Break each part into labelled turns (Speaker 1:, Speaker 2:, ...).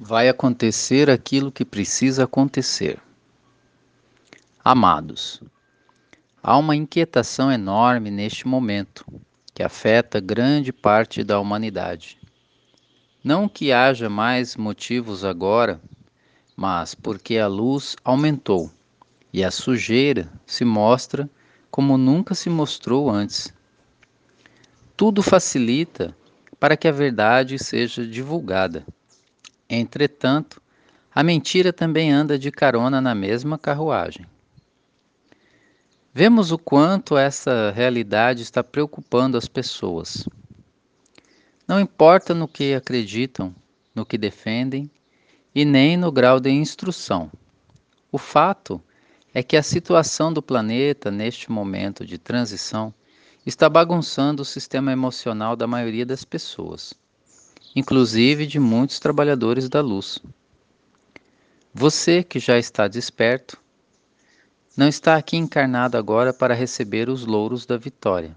Speaker 1: vai acontecer aquilo que precisa acontecer. Amados, há uma inquietação enorme neste momento que afeta grande parte da humanidade. Não que haja mais motivos agora, mas porque a luz aumentou e a sujeira se mostra como nunca se mostrou antes. Tudo facilita para que a verdade seja divulgada Entretanto, a mentira também anda de carona na mesma carruagem. Vemos o quanto essa realidade está preocupando as pessoas. Não importa no que acreditam, no que defendem e nem no grau de instrução. O fato é que a situação do planeta neste momento de transição está bagunçando o sistema emocional da maioria das pessoas inclusive de muitos trabalhadores da luz. Você que já está desperto, não está aqui encarnado agora para receber os louros da vitória.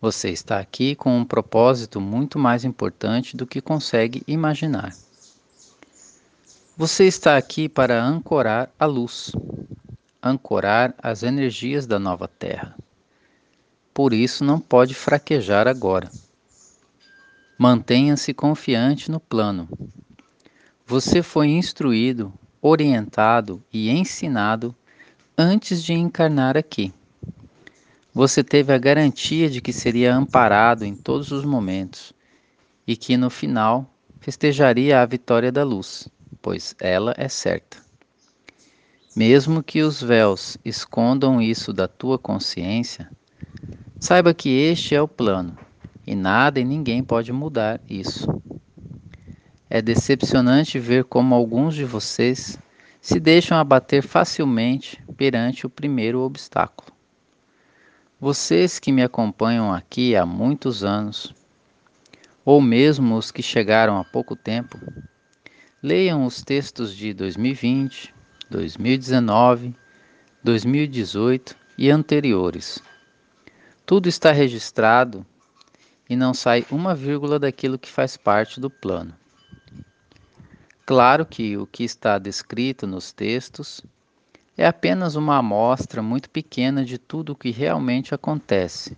Speaker 1: Você está aqui com um propósito muito mais importante do que consegue imaginar. Você está aqui para ancorar a luz, ancorar as energias da nova Terra. Por isso não pode fraquejar agora. Mantenha-se confiante no plano. Você foi instruído, orientado e ensinado antes de encarnar aqui. Você teve a garantia de que seria amparado em todos os momentos e que no final festejaria a vitória da luz, pois ela é certa. Mesmo que os véus escondam isso da tua consciência, saiba que este é o plano e nada e ninguém pode mudar isso. É decepcionante ver como alguns de vocês se deixam abater facilmente perante o primeiro obstáculo. Vocês que me acompanham aqui há muitos anos, ou mesmo os que chegaram há pouco tempo, leiam os textos de 2020, 2019, 2018 e anteriores. Tudo está registrado e não sai uma vírgula daquilo que faz parte do plano. Claro que o que está descrito nos textos é apenas uma amostra muito pequena de tudo o que realmente acontece,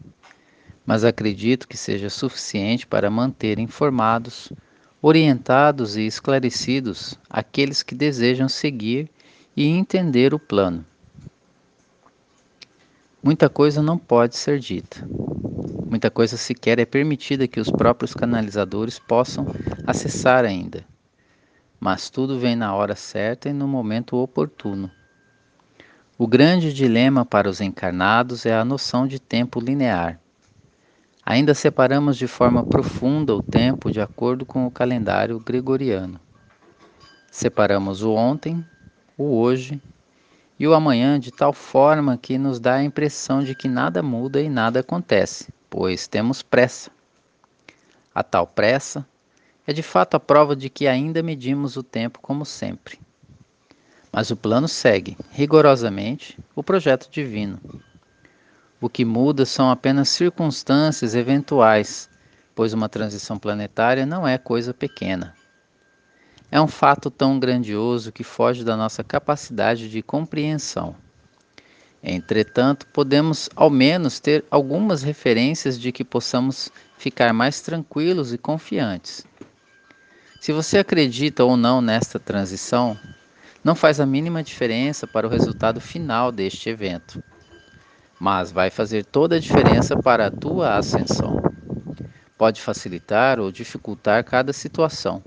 Speaker 1: mas acredito que seja suficiente para manter informados, orientados e esclarecidos aqueles que desejam seguir e entender o plano. Muita coisa não pode ser dita. Muita coisa sequer é permitida que os próprios canalizadores possam acessar ainda. Mas tudo vem na hora certa e no momento oportuno. O grande dilema para os encarnados é a noção de tempo linear. Ainda separamos de forma profunda o tempo de acordo com o calendário gregoriano. Separamos o ontem, o hoje e o amanhã de tal forma que nos dá a impressão de que nada muda e nada acontece pois temos pressa. A tal pressa é de fato a prova de que ainda medimos o tempo como sempre. Mas o plano segue, rigorosamente, o projeto divino. O que muda são apenas circunstâncias eventuais, pois uma transição planetária não é coisa pequena. É um fato tão grandioso que foge da nossa capacidade de compreensão. Entretanto, podemos ao menos ter algumas referências de que possamos ficar mais tranquilos e confiantes. Se você acredita ou não nesta transição, não faz a mínima diferença para o resultado final deste evento, mas vai fazer toda a diferença para a tua ascensão. Pode facilitar ou dificultar cada situação,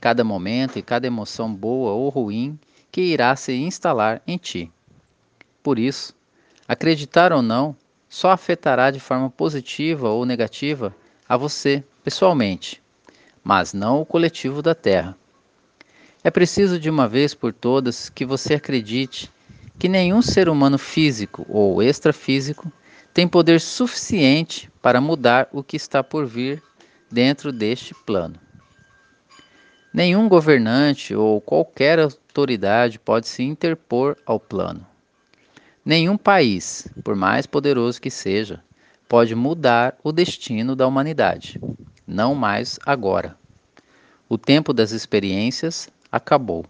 Speaker 1: cada momento e cada emoção boa ou ruim que irá se instalar em ti. Por isso, acreditar ou não só afetará de forma positiva ou negativa a você pessoalmente, mas não o coletivo da Terra. É preciso de uma vez por todas que você acredite que nenhum ser humano físico ou extrafísico tem poder suficiente para mudar o que está por vir dentro deste plano. Nenhum governante ou qualquer autoridade pode se interpor ao plano. Nenhum país, por mais poderoso que seja, pode mudar o destino da humanidade. Não mais agora. O tempo das experiências acabou.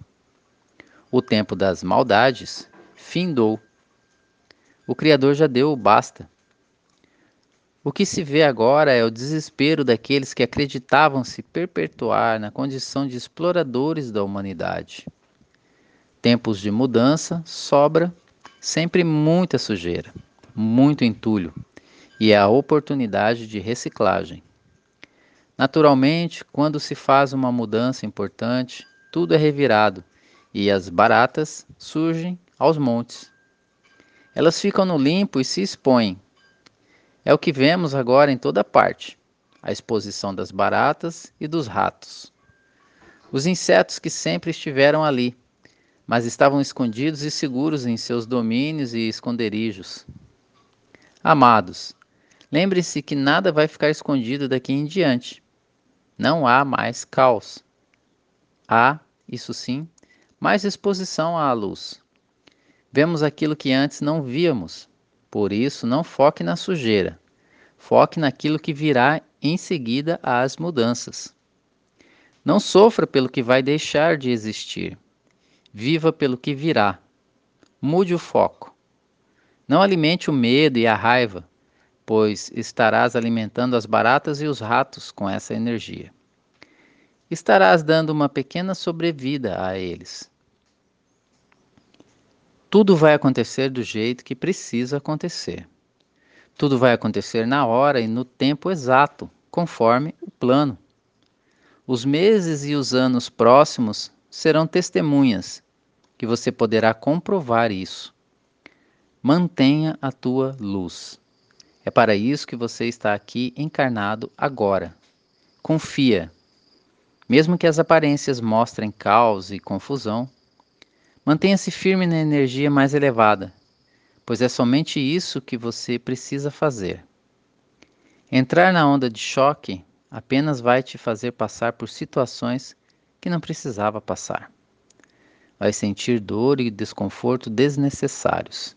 Speaker 1: O tempo das maldades findou. O Criador já deu o basta. O que se vê agora é o desespero daqueles que acreditavam se perpetuar na condição de exploradores da humanidade. Tempos de mudança, sobra sempre muita sujeira, muito entulho e é a oportunidade de reciclagem. Naturalmente, quando se faz uma mudança importante, tudo é revirado e as baratas surgem aos montes. Elas ficam no limpo e se expõem, é o que vemos agora em toda parte: a exposição das baratas e dos ratos. Os insetos que sempre estiveram ali, mas estavam escondidos e seguros em seus domínios e esconderijos. Amados, lembre-se que nada vai ficar escondido daqui em diante. Não há mais caos. Há, isso sim, mais exposição à luz. Vemos aquilo que antes não víamos, por isso, não foque na sujeira. Foque naquilo que virá em seguida às mudanças. Não sofra pelo que vai deixar de existir. Viva pelo que virá. Mude o foco. Não alimente o medo e a raiva, pois estarás alimentando as baratas e os ratos com essa energia. Estarás dando uma pequena sobrevida a eles. Tudo vai acontecer do jeito que precisa acontecer. Tudo vai acontecer na hora e no tempo exato, conforme o plano. Os meses e os anos próximos serão testemunhas que você poderá comprovar isso. Mantenha a tua luz. É para isso que você está aqui encarnado agora. Confia. Mesmo que as aparências mostrem caos e confusão, Mantenha-se firme na energia mais elevada, pois é somente isso que você precisa fazer. Entrar na onda de choque apenas vai te fazer passar por situações que não precisava passar. Vai sentir dor e desconforto desnecessários.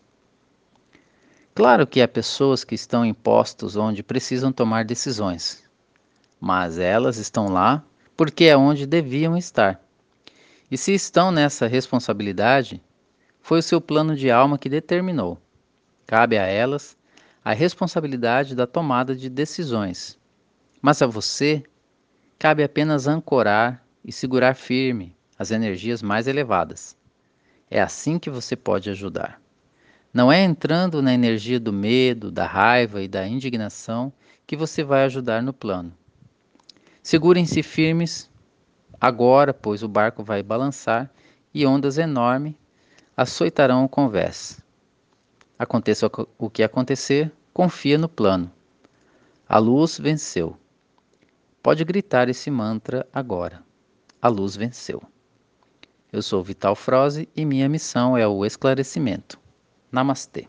Speaker 1: Claro que há pessoas que estão em postos onde precisam tomar decisões, mas elas estão lá porque é onde deviam estar. E se estão nessa responsabilidade, foi o seu plano de alma que determinou. Cabe a elas a responsabilidade da tomada de decisões. Mas a você cabe apenas ancorar e segurar firme as energias mais elevadas. É assim que você pode ajudar. Não é entrando na energia do medo, da raiva e da indignação que você vai ajudar no plano. Segurem-se firmes agora, pois o barco vai balançar e ondas enormes açoitarão o convés. Aconteça o que acontecer, confia no plano. A luz venceu. Pode gritar esse mantra agora. A luz venceu. Eu sou Vital Froze e minha missão é o esclarecimento. Namastê.